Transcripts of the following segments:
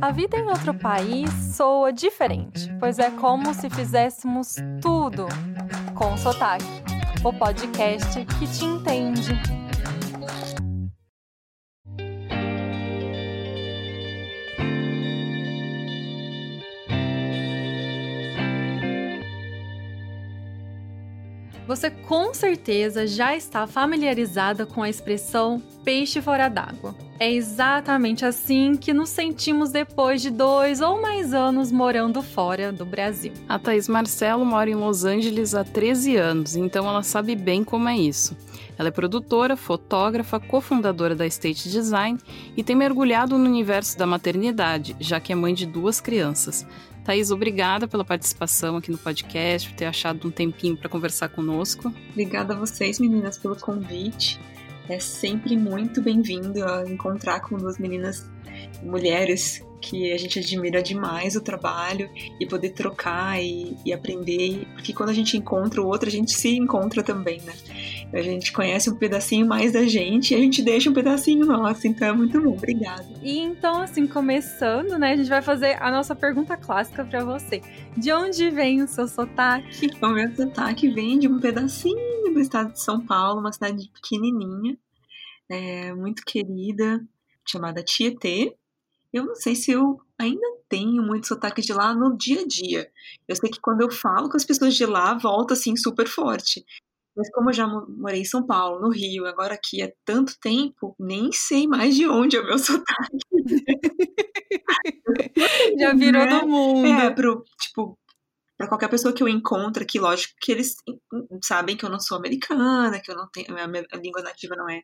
A vida em outro país soa diferente, pois é como se fizéssemos tudo com sotaque. O podcast que te entende. Você com certeza já está familiarizada com a expressão peixe fora d'água. É exatamente assim que nos sentimos depois de dois ou mais anos morando fora do Brasil. A Thaís Marcelo mora em Los Angeles há 13 anos, então ela sabe bem como é isso. Ela é produtora, fotógrafa, cofundadora da State Design e tem mergulhado no universo da maternidade, já que é mãe de duas crianças. Thaís, obrigada pela participação aqui no podcast, por ter achado um tempinho para conversar conosco. Obrigada a vocês, meninas, pelo convite. É sempre muito bem-vindo a encontrar com duas meninas mulheres que a gente admira demais o trabalho e poder trocar e, e, aprender, porque quando a gente encontra o outro, a gente se encontra também, né? A gente conhece um pedacinho mais da gente e a gente deixa um pedacinho nosso, então é muito bom. Obrigada. E então, assim, começando, né, a gente vai fazer a nossa pergunta clássica para você. De onde vem o seu sotaque? O meu sotaque vem de um pedacinho do estado de São Paulo, uma cidade pequenininha, é, muito querida, chamada Tietê eu não sei se eu ainda tenho muito sotaque de lá no dia a dia. Eu sei que quando eu falo com as pessoas de lá, volta assim super forte. Mas como eu já morei em São Paulo, no Rio, agora aqui há tanto tempo, nem sei mais de onde é o meu sotaque. já virou né? do mundo. É, pro, tipo, para qualquer pessoa que eu encontro aqui, lógico que eles sabem que eu não sou americana, que eu não tenho, a minha língua nativa não é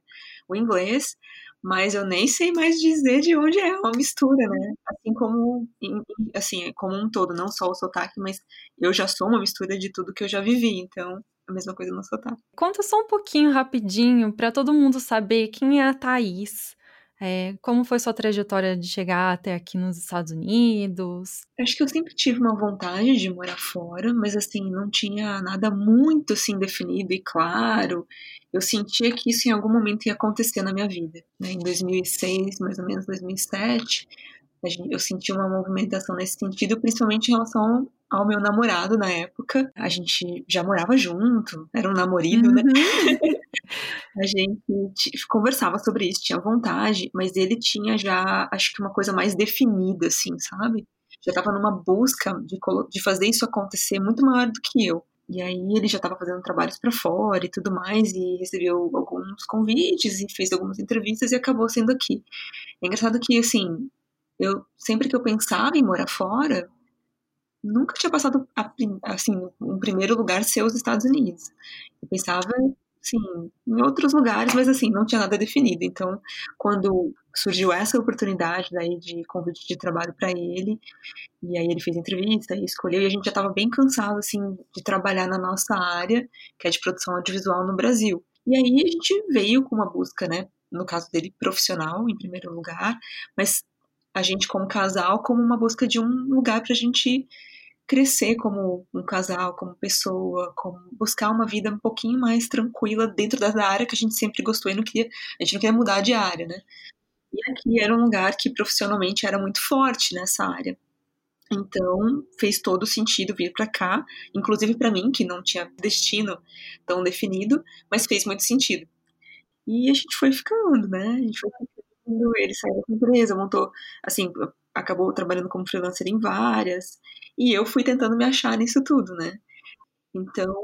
o inglês, mas eu nem sei mais dizer de onde é uma mistura, né? Assim como, assim, como um todo, não só o sotaque, mas eu já sou uma mistura de tudo que eu já vivi, então a mesma coisa no sotaque. Conta só um pouquinho rapidinho para todo mundo saber quem é a Thaís. É, como foi sua trajetória de chegar até aqui nos Estados Unidos? Acho que eu sempre tive uma vontade de morar fora, mas assim, não tinha nada muito assim definido e claro. Eu sentia que isso em algum momento ia acontecer na minha vida. Né? Em 2006, mais ou menos 2007, eu senti uma movimentação nesse sentido, principalmente em relação ao meu namorado na época. A gente já morava junto, era um namorido, né? uhum. né? a gente conversava sobre isso, tinha vontade, mas ele tinha já, acho que uma coisa mais definida, assim, sabe? Já estava numa busca de, de fazer isso acontecer muito maior do que eu. E aí ele já estava fazendo trabalhos para fora e tudo mais, e recebeu alguns convites e fez algumas entrevistas e acabou sendo aqui. É engraçado que, assim, eu sempre que eu pensava em morar fora, nunca tinha passado a, assim, um primeiro lugar ser os Estados Unidos. Eu pensava, sim, em outros lugares, mas assim, não tinha nada definido. Então, quando surgiu essa oportunidade daí de convite de trabalho para ele, e aí ele fez entrevista e escolheu, e a gente já estava bem cansado assim de trabalhar na nossa área, que é de produção audiovisual no Brasil. E aí a gente veio com uma busca, né, no caso dele profissional em primeiro lugar, mas a gente como casal como uma busca de um lugar para a gente crescer como um casal, como pessoa, como buscar uma vida um pouquinho mais tranquila dentro da área que a gente sempre gostou e não queria, a gente não queria mudar de área, né? E aqui era um lugar que profissionalmente era muito forte nessa área. Então, fez todo sentido vir para cá, inclusive para mim, que não tinha destino tão definido, mas fez muito sentido. E a gente foi ficando, né? A gente foi ficando, ele saiu da empresa, montou, assim, acabou trabalhando como freelancer em várias, e eu fui tentando me achar nisso tudo, né? Então,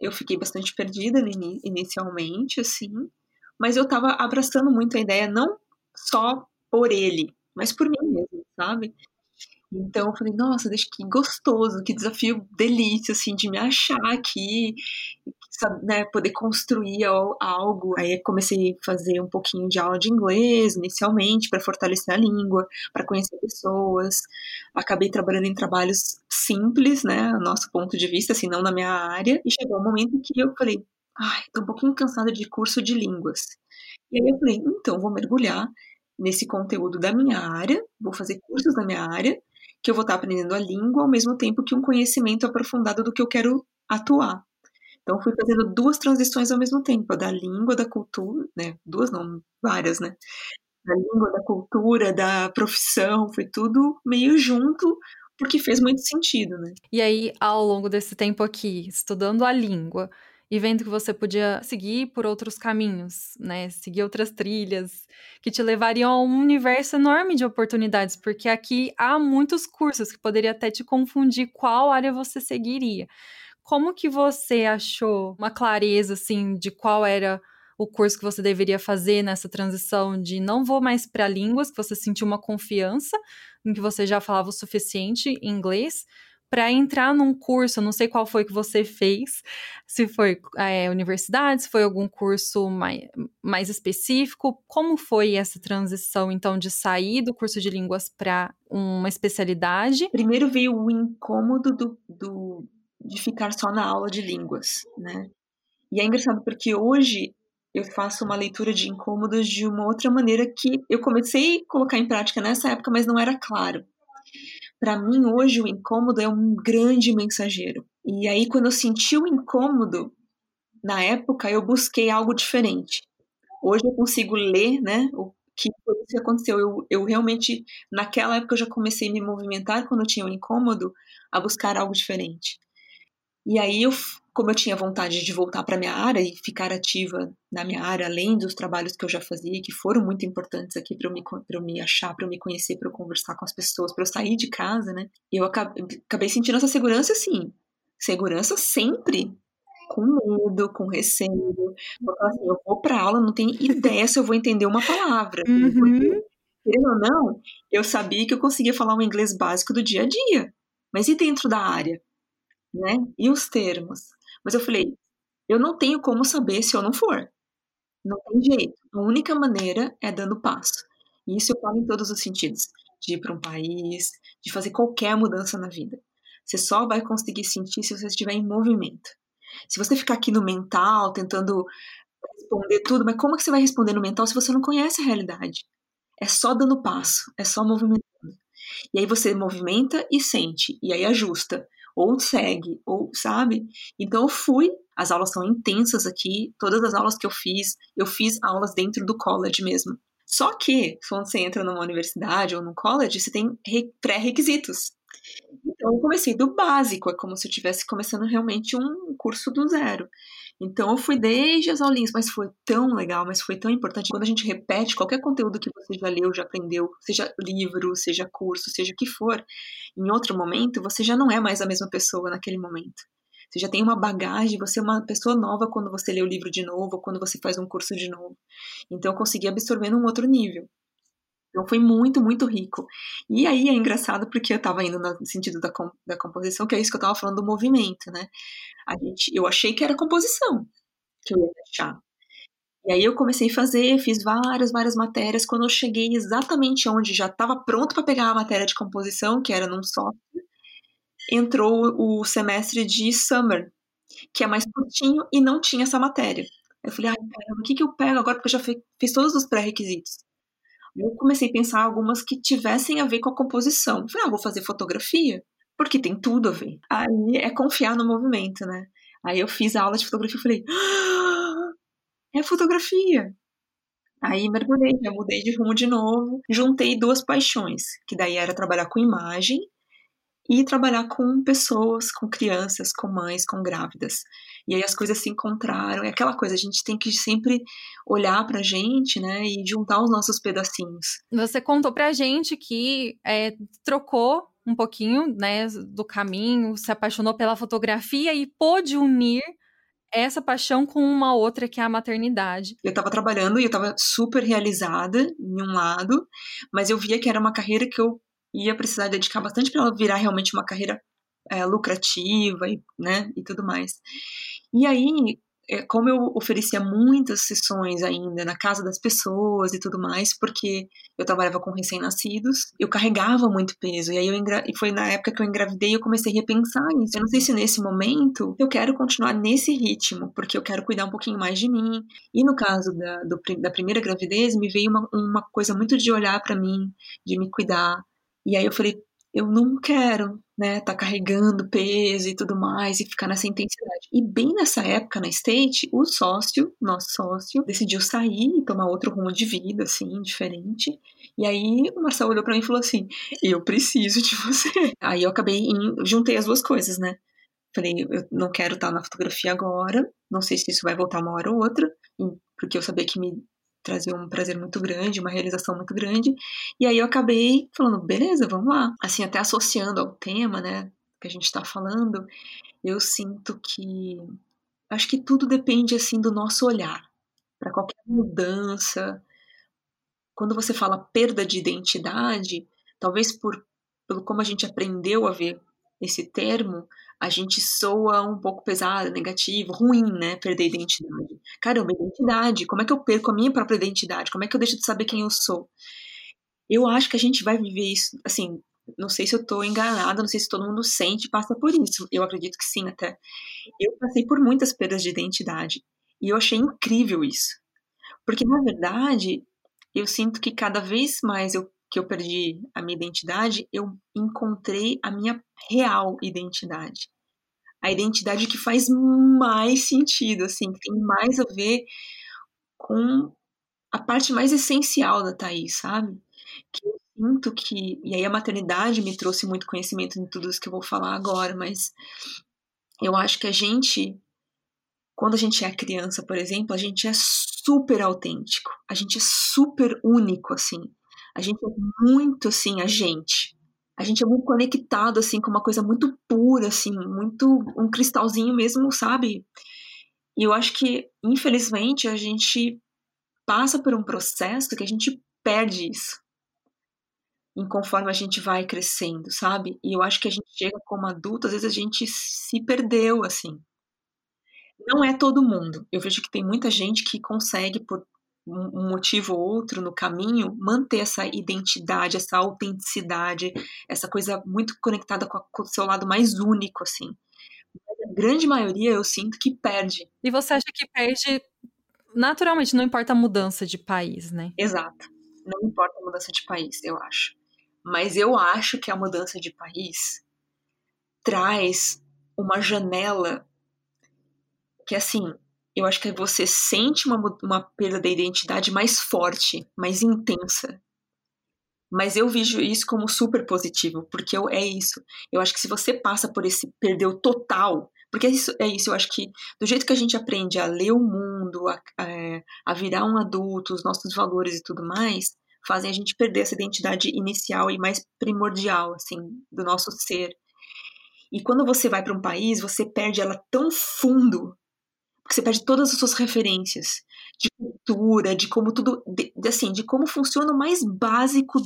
eu fiquei bastante perdida inicialmente, assim, mas eu tava abraçando muito a ideia, não só por ele, mas por mim mesmo, sabe? Então eu falei, nossa, deixa que gostoso, que desafio delícia, assim, de me achar aqui, sabe, né, poder construir algo. Aí comecei a fazer um pouquinho de aula de inglês, inicialmente, para fortalecer a língua, para conhecer pessoas. Acabei trabalhando em trabalhos simples, né, nosso ponto de vista, assim, não na minha área. E chegou um momento que eu falei, ai, tô um pouquinho cansada de curso de línguas. E aí eu falei, então, vou mergulhar nesse conteúdo da minha área, vou fazer cursos da minha área, que eu vou estar aprendendo a língua ao mesmo tempo que um conhecimento aprofundado do que eu quero atuar. Então, fui fazendo duas transições ao mesmo tempo, a da língua, da cultura, né? Duas não, várias, né? da língua, da cultura, da profissão, foi tudo meio junto, porque fez muito sentido, né? E aí, ao longo desse tempo aqui, estudando a língua e vendo que você podia seguir por outros caminhos, né? Seguir outras trilhas que te levariam a um universo enorme de oportunidades, porque aqui há muitos cursos que poderia até te confundir qual área você seguiria. Como que você achou uma clareza assim de qual era o curso que você deveria fazer nessa transição de não vou mais para línguas, que você sentiu uma confiança em que você já falava o suficiente em inglês, para entrar num curso, não sei qual foi que você fez, se foi é, universidade, se foi algum curso mais, mais específico, como foi essa transição, então, de sair do curso de línguas para uma especialidade? Primeiro veio o incômodo do, do, de ficar só na aula de línguas, né? E é engraçado porque hoje eu faço uma leitura de incômodos de uma outra maneira que eu comecei a colocar em prática nessa época, mas não era claro. Para mim, hoje, o incômodo é um grande mensageiro. E aí, quando eu senti o incômodo, na época, eu busquei algo diferente. Hoje eu consigo ler, né, o que que aconteceu. Eu, eu realmente, naquela época, eu já comecei a me movimentar quando eu tinha um incômodo, a buscar algo diferente. E aí eu como eu tinha vontade de voltar para minha área e ficar ativa na minha área, além dos trabalhos que eu já fazia, que foram muito importantes aqui para eu, me, eu me achar, para eu me conhecer, para eu conversar com as pessoas, para eu sair de casa, né? Eu acabei, acabei sentindo essa segurança, assim. Segurança sempre, com medo, com receio. Eu, assim, eu vou para aula, não tenho ideia se eu vou entender uma palavra. Uhum. Porque, querendo ou não, eu sabia que eu conseguia falar um inglês básico do dia a dia. Mas e dentro da área? Né? E os termos? Mas eu falei, eu não tenho como saber se eu não for. Não tem jeito. A única maneira é dando passo. E isso eu falo em todos os sentidos. De ir para um país, de fazer qualquer mudança na vida. Você só vai conseguir sentir se você estiver em movimento. Se você ficar aqui no mental, tentando responder tudo, mas como que você vai responder no mental se você não conhece a realidade? É só dando passo, é só movimentando. E aí você movimenta e sente, e aí ajusta ou segue, ou sabe? Então eu fui, as aulas são intensas aqui, todas as aulas que eu fiz, eu fiz aulas dentro do college mesmo. Só que, quando você entra numa universidade ou num college, você tem pré-requisitos. Então eu comecei do básico, é como se eu estivesse começando realmente um curso do zero. Então eu fui desde as aulinhas, mas foi tão legal, mas foi tão importante. Quando a gente repete qualquer conteúdo que você já leu, já aprendeu, seja livro, seja curso, seja o que for, em outro momento, você já não é mais a mesma pessoa naquele momento. Você já tem uma bagagem, você é uma pessoa nova quando você lê o livro de novo, quando você faz um curso de novo. Então eu consegui absorver num outro nível. Então foi muito, muito rico. E aí é engraçado porque eu estava indo no sentido da, da composição, que é isso que eu estava falando do movimento, né? A gente, eu achei que era composição que eu ia deixar. E aí eu comecei a fazer, fiz várias, várias matérias. Quando eu cheguei exatamente onde já estava pronto para pegar a matéria de composição, que era num software, entrou o semestre de summer, que é mais curtinho e não tinha essa matéria. Eu falei, ai, caramba, o que, que eu pego agora? Porque eu já fiz todos os pré-requisitos eu comecei a pensar algumas que tivessem a ver com a composição. Falei, ah, vou fazer fotografia, porque tem tudo a ver. Aí é confiar no movimento, né? Aí eu fiz a aula de fotografia e falei, ah, é fotografia. Aí mergulhei, já mudei de rumo de novo, juntei duas paixões, que daí era trabalhar com imagem e trabalhar com pessoas, com crianças, com mães, com grávidas. E aí as coisas se encontraram. É aquela coisa, a gente tem que sempre olhar pra gente, né, e juntar os nossos pedacinhos. Você contou pra gente que é, trocou um pouquinho, né, do caminho, se apaixonou pela fotografia e pôde unir essa paixão com uma outra que é a maternidade. Eu estava trabalhando e eu estava super realizada em um lado, mas eu via que era uma carreira que eu ia precisar dedicar bastante para ela virar realmente uma carreira é, lucrativa e, né, e tudo mais. E aí, é, como eu oferecia muitas sessões ainda na casa das pessoas e tudo mais, porque eu trabalhava com recém-nascidos, eu carregava muito peso. E aí eu engra... e foi na época que eu engravidei e eu comecei a repensar isso. Eu não sei se nesse momento eu quero continuar nesse ritmo, porque eu quero cuidar um pouquinho mais de mim. E no caso da, do, da primeira gravidez, me veio uma, uma coisa muito de olhar para mim, de me cuidar. E aí eu falei, eu não quero, né, tá carregando peso e tudo mais e ficar nessa intensidade. E bem nessa época na State, o sócio, nosso sócio, decidiu sair e tomar outro rumo de vida, assim, diferente. E aí o Marcelo olhou para mim e falou assim: Eu preciso de você. Aí eu acabei, em, juntei as duas coisas, né? Falei, eu não quero estar na fotografia agora, não sei se isso vai voltar uma hora ou outra, porque eu sabia que me trazia um prazer muito grande, uma realização muito grande. E aí eu acabei falando, beleza, vamos lá. Assim, até associando ao tema, né, que a gente está falando, eu sinto que acho que tudo depende assim do nosso olhar para qualquer mudança. Quando você fala perda de identidade, talvez por pelo como a gente aprendeu a ver esse termo, a gente soa um pouco pesado, negativo, ruim, né? Perder a identidade. Caramba, identidade. Como é que eu perco a minha própria identidade? Como é que eu deixo de saber quem eu sou? Eu acho que a gente vai viver isso, assim, não sei se eu tô enganada, não sei se todo mundo sente e passa por isso. Eu acredito que sim, até. Eu passei por muitas perdas de identidade. E eu achei incrível isso. Porque, na verdade, eu sinto que cada vez mais eu que eu perdi a minha identidade, eu encontrei a minha real identidade. A identidade que faz mais sentido, assim, que tem mais a ver com a parte mais essencial da Thaís, sabe? Que eu sinto que. E aí a maternidade me trouxe muito conhecimento em tudo isso que eu vou falar agora, mas eu acho que a gente. Quando a gente é criança, por exemplo, a gente é super autêntico, a gente é super único, assim. A gente é muito assim, a gente. A gente é muito conectado assim com uma coisa muito pura assim, muito um cristalzinho mesmo, sabe? E eu acho que infelizmente a gente passa por um processo que a gente perde isso. Em conforme a gente vai crescendo, sabe? E eu acho que a gente chega como adulto, às vezes a gente se perdeu assim. Não é todo mundo. Eu vejo que tem muita gente que consegue por um motivo ou outro no caminho, manter essa identidade, essa autenticidade, essa coisa muito conectada com, a, com o seu lado mais único, assim. Mas a grande maioria eu sinto que perde. E você acha que perde naturalmente, não importa a mudança de país, né? Exato. Não importa a mudança de país, eu acho. Mas eu acho que a mudança de país traz uma janela que, assim, eu acho que você sente uma, uma perda da identidade mais forte, mais intensa. Mas eu vejo isso como super positivo, porque eu, é isso. Eu acho que se você passa por esse perdeu total, porque é isso, é isso, eu acho que do jeito que a gente aprende a ler o mundo, a, a, a virar um adulto, os nossos valores e tudo mais, fazem a gente perder essa identidade inicial e mais primordial, assim, do nosso ser. E quando você vai para um país, você perde ela tão fundo porque você perde todas as suas referências de cultura, de como tudo, de, assim, de como funciona o mais básico,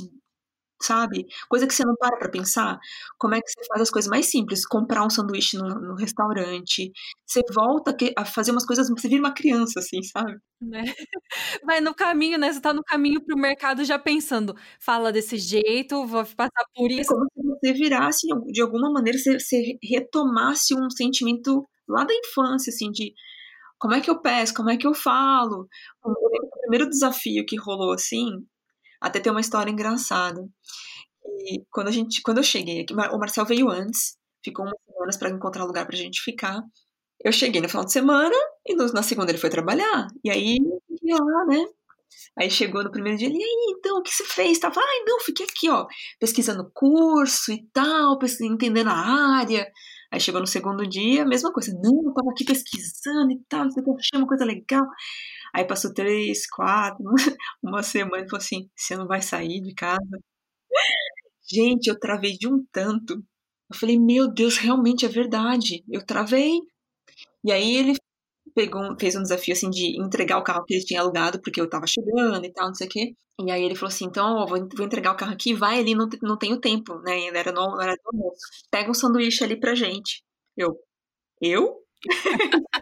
sabe? Coisa que você não para pra pensar. Como é que você faz as coisas mais simples? Comprar um sanduíche no, no restaurante. Você volta a fazer umas coisas, você vira uma criança, assim, sabe? Né? Vai no caminho, né? Você tá no caminho pro mercado já pensando, fala desse jeito, vou passar por é isso. É como se você virasse, de alguma maneira, você, você retomasse um sentimento lá da infância, assim, de como é que eu peço, como é que eu falo. O primeiro desafio que rolou assim, até tem uma história engraçada. E quando a gente, quando eu cheguei aqui, o Marcel veio antes, ficou umas semanas para encontrar lugar pra gente ficar. Eu cheguei no final de semana e no, na segunda ele foi trabalhar. E aí, ia lá, né? Aí chegou no primeiro dia, e aí, então, o que você fez? Tava, ai, não, fiquei aqui, ó, pesquisando curso e tal, entendendo a área. Aí chegou no segundo dia, mesma coisa. Não, eu tava aqui pesquisando e tal, não sei o que, achei uma coisa legal. Aí passou três, quatro, uma semana e falou assim: você não vai sair de casa? Gente, eu travei de um tanto. Eu falei, meu Deus, realmente é verdade. Eu travei. E aí ele pegou, fez um desafio assim de entregar o carro que ele tinha alugado, porque eu tava chegando e tal, não sei o quê. E aí ele falou assim: então, ó, vou, vou entregar o carro aqui, vai ali, não, não tenho tempo, né? Ainda era no era do almoço. Pega um sanduíche ali pra gente. Eu, eu?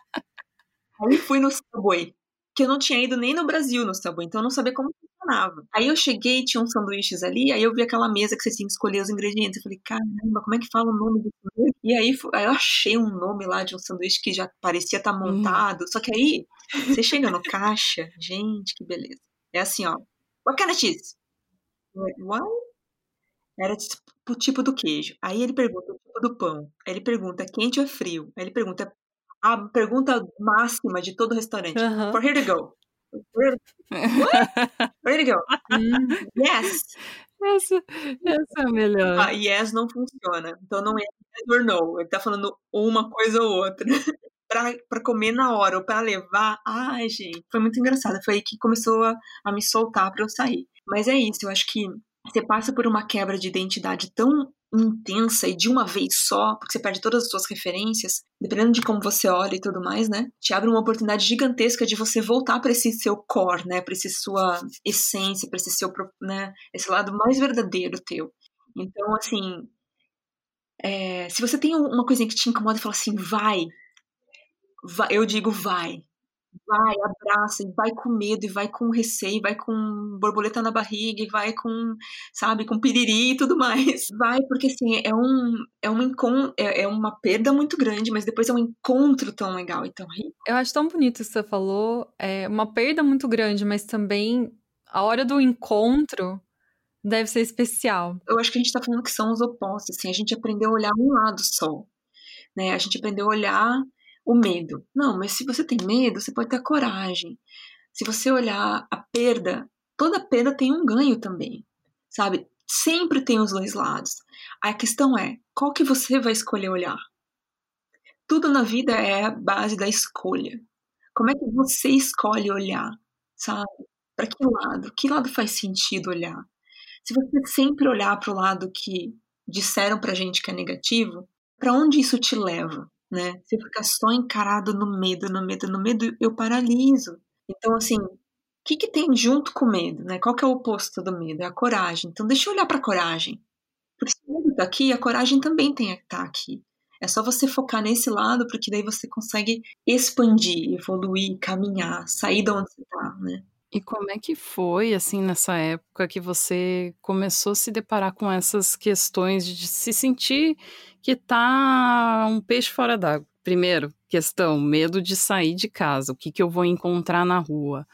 aí fui no Subway, que eu não tinha ido nem no Brasil no Subway, então eu não sabia como funcionava. Aí eu cheguei, tinha uns sanduíches ali, aí eu vi aquela mesa que você tinha que escolher os ingredientes. Eu falei, caramba, como é que fala o nome do sanduíche? E aí, aí eu achei um nome lá de um sanduíche que já parecia estar tá hum. montado. Hum. Só que aí, você chega no caixa, gente, que beleza. É assim, ó. What kind of cheese? What? Era tipo o tipo do queijo. Aí ele pergunta o tipo do pão. Aí ele pergunta quente ou frio. Aí ele pergunta a pergunta máxima de todo restaurante. For here to go. Where to go? Hum. Yes. Essa, essa é a melhor. Ah, yes não funciona. Então não é yes or no. Ele tá falando uma coisa ou outra. pra, pra comer na hora ou pra levar. Ai, gente. Foi muito engraçado. Foi aí que começou a, a me soltar pra eu sair. Mas é isso. Eu acho que você passa por uma quebra de identidade tão intensa e de uma vez só, porque você perde todas as suas referências, dependendo de como você olha e tudo mais, né? Te abre uma oportunidade gigantesca de você voltar para esse seu core, né? Para esse sua essência, para esse seu, né? Esse lado mais verdadeiro teu. Então, assim, é, se você tem uma coisinha que te incomoda e fala assim, vai, vai, eu digo vai. Vai, abraça, e vai com medo, e vai com receio, e vai com borboleta na barriga, e vai com, sabe, com piriri e tudo mais. Vai, porque assim, é um, é um encon é, é uma perda muito grande, mas depois é um encontro tão legal e tão rico. Eu acho tão bonito isso que você falou. É uma perda muito grande, mas também a hora do encontro deve ser especial. Eu acho que a gente tá falando que são os opostos, assim, a gente aprendeu a olhar um lado só, né? A gente aprendeu a olhar o medo. Não, mas se você tem medo, você pode ter coragem. Se você olhar a perda, toda perda tem um ganho também, sabe? Sempre tem os dois lados. A questão é, qual que você vai escolher olhar? Tudo na vida é a base da escolha. Como é que você escolhe olhar, sabe? Para que lado? Que lado faz sentido olhar? Se você sempre olhar para o lado que disseram pra gente que é negativo, para onde isso te leva, né? Se ficar só encarado no medo, no medo, no medo, eu paraliso. Então, assim, o que, que tem junto com o medo, né? Qual que é o oposto do medo? É a coragem. Então, deixa eu olhar para a coragem. Porque se o medo tá aqui, a coragem também tem que estar aqui. É só você focar nesse lado, porque daí você consegue expandir, evoluir, caminhar, sair de onde você tá, né? E como é que foi, assim, nessa época que você começou a se deparar com essas questões de se sentir que tá um peixe fora d'água? Primeiro, questão, medo de sair de casa, o que, que eu vou encontrar na rua?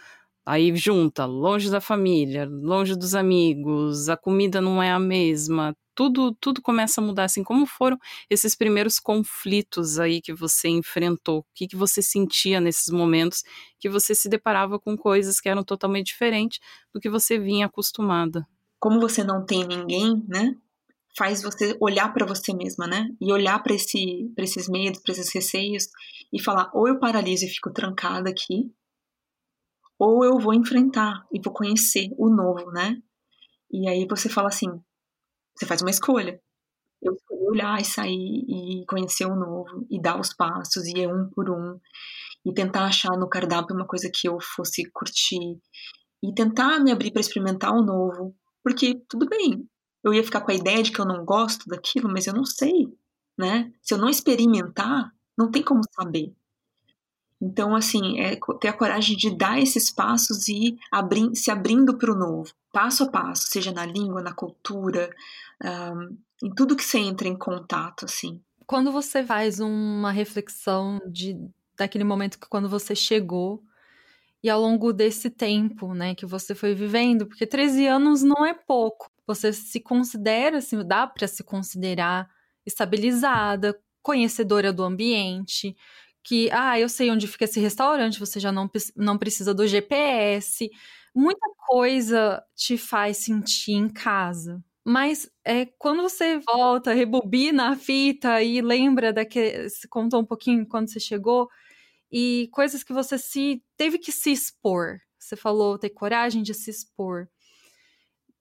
Aí junta, longe da família, longe dos amigos, a comida não é a mesma, tudo, tudo começa a mudar, assim, como foram esses primeiros conflitos aí que você enfrentou? O que, que você sentia nesses momentos que você se deparava com coisas que eram totalmente diferentes do que você vinha acostumada? Como você não tem ninguém, né? Faz você olhar para você mesma, né? E olhar para esse, pra esses medos, para esses receios e falar: ou eu paraliso e fico trancada aqui, ou eu vou enfrentar e vou conhecer o novo, né? E aí você fala assim: você faz uma escolha. Eu escolhi olhar e sair e conhecer o novo e dar os passos e ir um por um e tentar achar no cardápio uma coisa que eu fosse curtir e tentar me abrir para experimentar o novo, porque tudo bem, eu ia ficar com a ideia de que eu não gosto daquilo, mas eu não sei, né? Se eu não experimentar, não tem como saber. Então, assim, é ter a coragem de dar esses passos e abrir, se abrindo para o novo, passo a passo, seja na língua, na cultura, um, em tudo que você entra em contato, assim. Quando você faz uma reflexão de daquele momento que quando você chegou e ao longo desse tempo, né, que você foi vivendo, porque 13 anos não é pouco. Você se considera, assim, dá para se considerar estabilizada, conhecedora do ambiente, que, ah, eu sei onde fica esse restaurante, você já não, não precisa do GPS. Muita coisa te faz sentir em casa. Mas é, quando você volta, rebobina a fita e lembra daquele. Contou um pouquinho quando você chegou, e coisas que você se teve que se expor. Você falou ter coragem de se expor.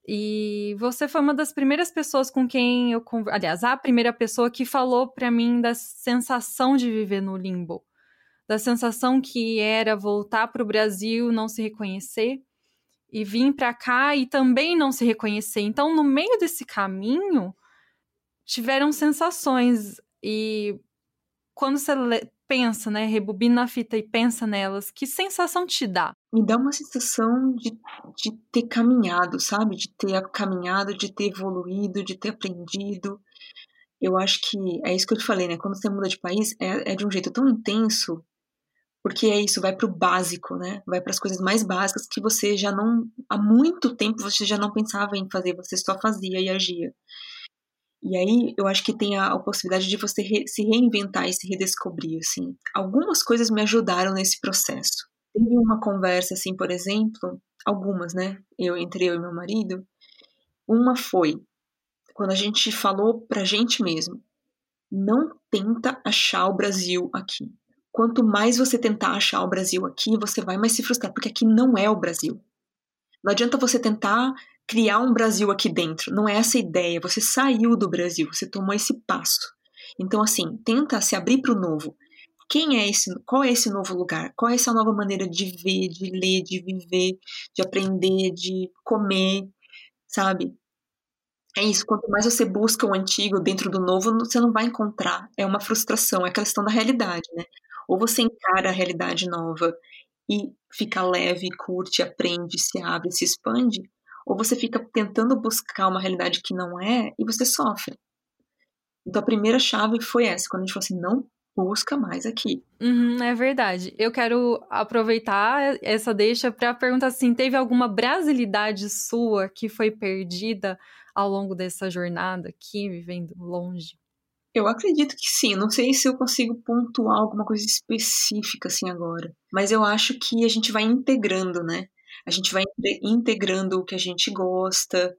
E você foi uma das primeiras pessoas com quem eu. Aliás, a primeira pessoa que falou para mim da sensação de viver no limbo. Da sensação que era voltar para o Brasil, não se reconhecer, e vir para cá e também não se reconhecer. Então, no meio desse caminho, tiveram sensações. E quando você pensa, né, rebobina a fita e pensa nelas, que sensação te dá? Me dá uma sensação de, de ter caminhado, sabe? De ter caminhado, de ter evoluído, de ter aprendido. Eu acho que é isso que eu te falei, né? Quando você muda de país, é, é de um jeito tão intenso, Porque é isso, vai para o básico, né? Vai para as coisas mais básicas que você já não. Há muito tempo você já não pensava em fazer, você só fazia e agia. E aí eu acho que tem a, a possibilidade de você re, se reinventar e se redescobrir, assim. Algumas coisas me ajudaram nesse processo. Teve uma conversa, assim, por exemplo, algumas, né? Eu, entre eu e meu marido. Uma foi quando a gente falou pra gente mesmo: não tenta achar o Brasil aqui quanto mais você tentar achar o Brasil aqui, você vai mais se frustrar, porque aqui não é o Brasil. Não adianta você tentar criar um Brasil aqui dentro, não é essa a ideia. Você saiu do Brasil, você tomou esse passo. Então, assim, tenta se abrir para o novo. Quem é esse? Qual é esse novo lugar? Qual é essa nova maneira de ver, de ler, de viver, de aprender, de comer, sabe? É isso, quanto mais você busca o antigo dentro do novo, você não vai encontrar. É uma frustração, é a questão da realidade, né? Ou você encara a realidade nova e fica leve, curte, aprende, se abre, se expande, ou você fica tentando buscar uma realidade que não é e você sofre. Então a primeira chave foi essa, quando a gente falou assim, não busca mais aqui. Uhum, é verdade. Eu quero aproveitar essa deixa para perguntar assim: teve alguma brasilidade sua que foi perdida ao longo dessa jornada aqui, vivendo longe? Eu acredito que sim. Não sei se eu consigo pontuar alguma coisa específica assim agora. Mas eu acho que a gente vai integrando, né? A gente vai integrando o que a gente gosta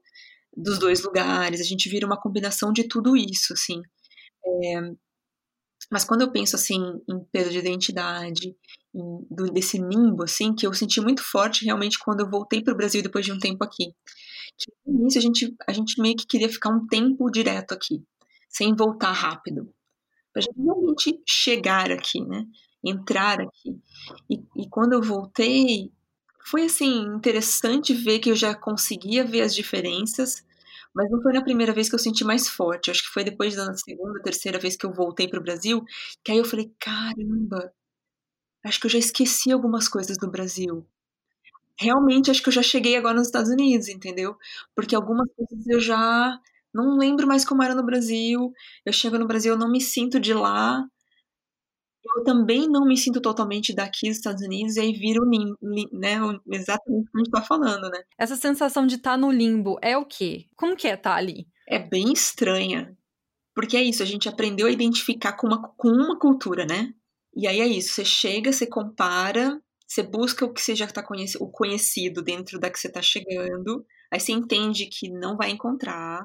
dos dois lugares. A gente vira uma combinação de tudo isso, assim. É... Mas quando eu penso assim em perda de identidade, em, do, desse limbo, assim, que eu senti muito forte realmente quando eu voltei para o Brasil depois de um tempo aqui. Que no início a gente, a gente meio que queria ficar um tempo direto aqui sem voltar rápido. Para a gente realmente chegar aqui, né? Entrar aqui. E, e quando eu voltei, foi assim, interessante ver que eu já conseguia ver as diferenças, mas não foi na primeira vez que eu senti mais forte. Acho que foi depois da segunda, terceira vez que eu voltei para o Brasil, que aí eu falei: caramba, acho que eu já esqueci algumas coisas do Brasil. Realmente, acho que eu já cheguei agora nos Estados Unidos, entendeu? Porque algumas coisas eu já não lembro mais como era no Brasil. Eu chego no Brasil, eu não me sinto de lá. Eu também não me sinto totalmente daqui dos Estados Unidos, e aí vira o limbo, né? Exatamente o que a gente tá falando, né? Essa sensação de estar tá no limbo é o quê? Como que é estar tá ali? É bem estranha. Porque é isso, a gente aprendeu a identificar com uma, com uma cultura, né? E aí é isso, você chega, você compara, você busca o que você já está conhecido, o conhecido dentro da que você está chegando, aí você entende que não vai encontrar,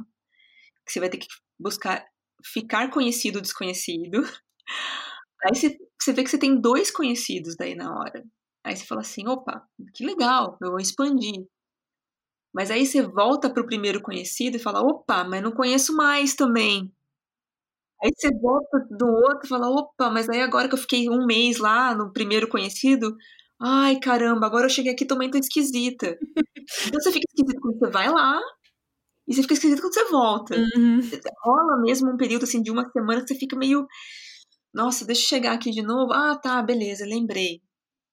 que você vai ter que buscar ficar conhecido desconhecido. Aí você, você vê que você tem dois conhecidos daí na hora. Aí você fala assim, opa, que legal, eu vou expandir. Mas aí você volta para o primeiro conhecido e fala, opa, mas não conheço mais também. Aí você volta do outro e fala, opa, mas aí agora que eu fiquei um mês lá no primeiro conhecido, ai caramba, agora eu cheguei aqui também tô esquisita. então você fica esquisito quando você vai lá, e você fica esquisito quando você volta. Uhum. Rola mesmo um período assim de uma semana que você fica meio. Nossa, deixa eu chegar aqui de novo. Ah, tá, beleza, lembrei.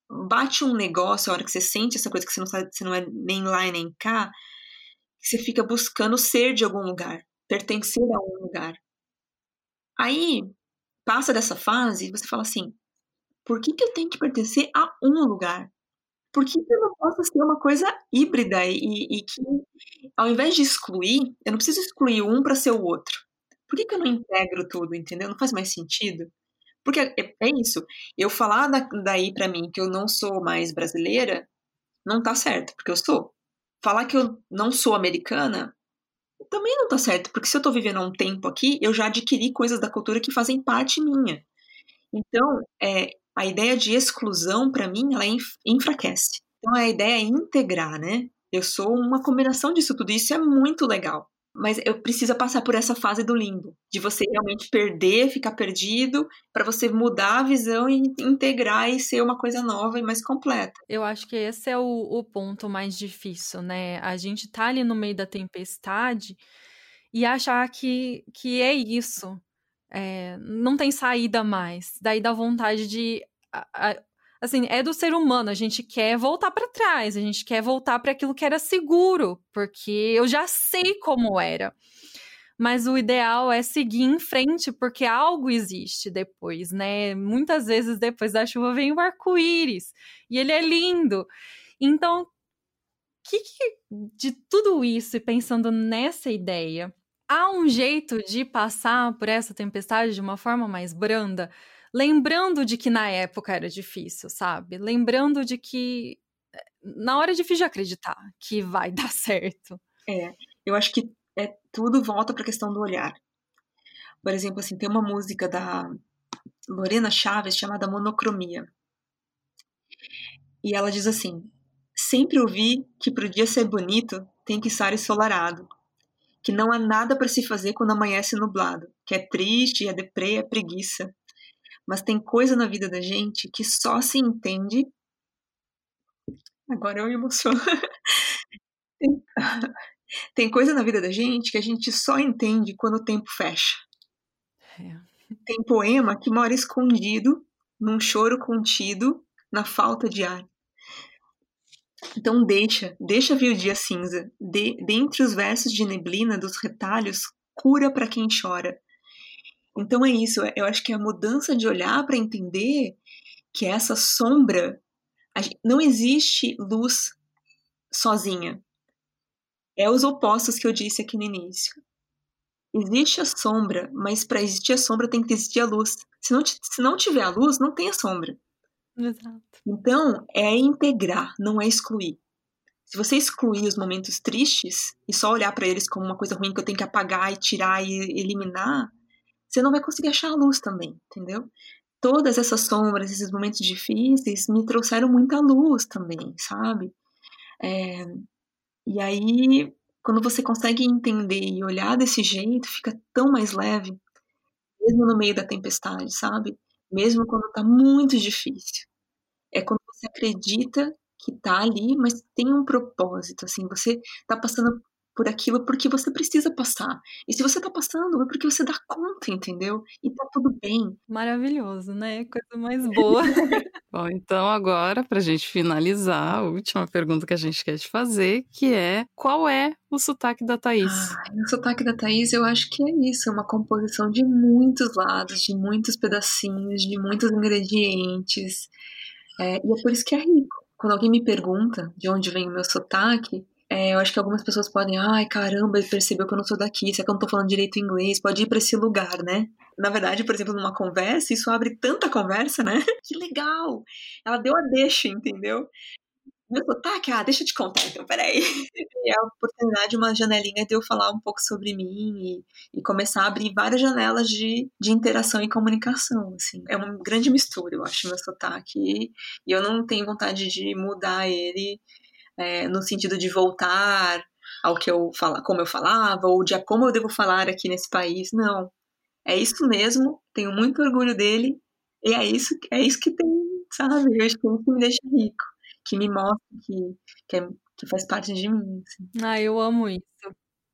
Bate um negócio, a hora que você sente essa coisa que você não sabe, você não é nem lá e nem cá, que você fica buscando ser de algum lugar, pertencer a algum lugar. Aí, passa dessa fase e você fala assim: por que, que eu tenho que pertencer a um lugar? por que eu não posso ser uma coisa híbrida e, e, que, ao invés de excluir, eu não preciso excluir um para ser o outro? Por que, que eu não integro tudo, entendeu? Não faz mais sentido? Porque é, é isso. Eu falar da, daí para mim que eu não sou mais brasileira, não tá certo, porque eu sou. Falar que eu não sou americana, também não tá certo, porque se eu tô vivendo há um tempo aqui, eu já adquiri coisas da cultura que fazem parte minha. Então, é, a ideia de exclusão, para mim, ela enfraquece. Então, a ideia é integrar, né? Eu sou uma combinação disso tudo, isso é muito legal. Mas eu preciso passar por essa fase do limbo, de você realmente perder, ficar perdido, para você mudar a visão e integrar e ser uma coisa nova e mais completa. Eu acho que esse é o, o ponto mais difícil, né? A gente tá ali no meio da tempestade e achar que, que é isso, é, não tem saída mais. Daí dá vontade de. A, a, assim, é do ser humano, a gente quer voltar para trás, a gente quer voltar para aquilo que era seguro, porque eu já sei como era. mas o ideal é seguir em frente, porque algo existe depois, né? Muitas vezes depois da chuva vem o arco-íris, e ele é lindo. Então, que, que de tudo isso, e pensando nessa ideia, há um jeito de passar por essa tempestade de uma forma mais branda? Lembrando de que na época era difícil, sabe? Lembrando de que na hora é difícil acreditar que vai dar certo. É, eu acho que é, tudo volta para a questão do olhar. Por exemplo, assim, tem uma música da Lorena Chaves chamada Monocromia. E ela diz assim: Sempre ouvi que para o dia ser bonito tem que estar ensolarado, que não há nada para se fazer quando amanhece nublado, que é triste, é deprê, é preguiça. Mas tem coisa na vida da gente que só se entende. Agora eu me emociono. tem... tem coisa na vida da gente que a gente só entende quando o tempo fecha. É. Tem poema que mora escondido, num choro contido, na falta de ar. Então deixa, deixa vir o dia cinza. De, dentre os versos de neblina dos retalhos, cura para quem chora. Então é isso, eu acho que a mudança de olhar para entender que essa sombra não existe luz sozinha. É os opostos que eu disse aqui no início. Existe a sombra, mas para existir a sombra tem que existir a luz. Se não, se não tiver a luz, não tem a sombra. Exato. Então, é integrar, não é excluir. Se você excluir os momentos tristes e só olhar para eles como uma coisa ruim que eu tenho que apagar e tirar e eliminar, você não vai conseguir achar a luz também, entendeu? Todas essas sombras, esses momentos difíceis, me trouxeram muita luz também, sabe? É, e aí, quando você consegue entender e olhar desse jeito, fica tão mais leve, mesmo no meio da tempestade, sabe? mesmo quando está muito difícil. É quando você acredita que está ali, mas tem um propósito, assim, você está passando aquilo porque você precisa passar. E se você tá passando, é porque você dá conta, entendeu? E tá tudo bem. Maravilhoso, né? Coisa mais boa. Bom, então agora, pra gente finalizar, a última pergunta que a gente quer te fazer, que é qual é o sotaque da Thaís? Ah, o sotaque da Thaís, eu acho que é isso, é uma composição de muitos lados, de muitos pedacinhos, de muitos ingredientes. É, e é por isso que é rico. Quando alguém me pergunta de onde vem o meu sotaque, é, eu acho que algumas pessoas podem, ai caramba, ele percebeu que eu não sou daqui, será que eu não tô falando direito inglês? Pode ir para esse lugar, né? Na verdade, por exemplo, numa conversa, isso abre tanta conversa, né? Que legal! Ela deu a deixa, entendeu? Meu sotaque, ah, deixa eu te contar, então, peraí. E é a oportunidade, uma janelinha de eu falar um pouco sobre mim e, e começar a abrir várias janelas de, de interação e comunicação, assim. É uma grande mistura, eu acho, meu sotaque. E, e eu não tenho vontade de mudar ele é, no sentido de voltar ao que eu fala, como eu falava, ou de como eu devo falar aqui nesse país. Não. É isso mesmo, tenho muito orgulho dele, e é isso, é isso que tem, sabe? Eu acho que é isso que me deixa rico, que me mostra que, que, é, que faz parte de mim. Assim. Ah, eu amo isso.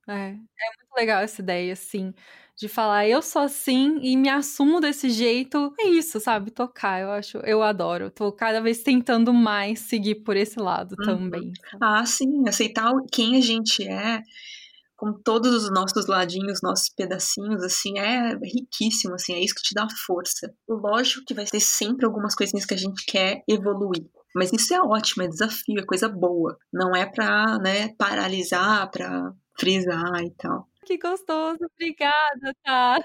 É, é muito legal essa ideia, assim de falar eu sou assim e me assumo desse jeito. É isso, sabe? Tocar, eu acho, eu adoro. Tô cada vez tentando mais seguir por esse lado uhum. também. Sabe? Ah, sim, aceitar quem a gente é com todos os nossos ladinhos, nossos pedacinhos, assim, é riquíssimo, assim, é isso que te dá força. Lógico que vai ter sempre algumas coisinhas que a gente quer evoluir. Mas isso é ótimo, é desafio, é coisa boa. Não é pra, né, paralisar, pra frisar e tal. Que gostoso, obrigada, tá?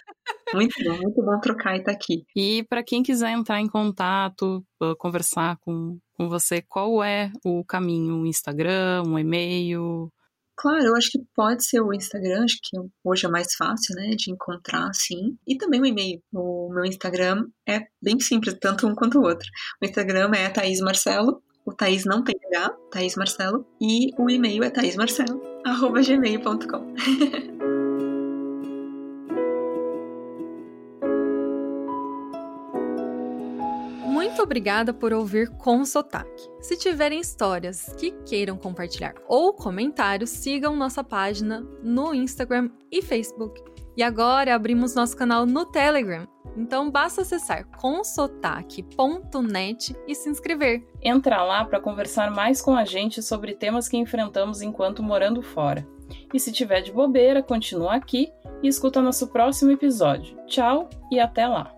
Muito bom, muito bom trocar e estar tá aqui. E para quem quiser entrar em contato, conversar com, com você, qual é o caminho? Um Instagram, um e-mail? Claro, eu acho que pode ser o Instagram, acho que hoje é mais fácil, né, de encontrar, sim. E também o e-mail. O meu Instagram é bem simples, tanto um quanto o outro. O Instagram é Thaís Marcelo, o Thaís não tem H, Thaís Marcelo, e o e-mail é thaísmarcelo.gmail.com. Muito obrigada por ouvir com sotaque. Se tiverem histórias que queiram compartilhar ou comentários, sigam nossa página no Instagram e Facebook. E agora abrimos nosso canal no Telegram. Então basta acessar consotaque.net e se inscrever. Entra lá para conversar mais com a gente sobre temas que enfrentamos enquanto morando fora. E se tiver de bobeira, continua aqui e escuta nosso próximo episódio. Tchau e até lá!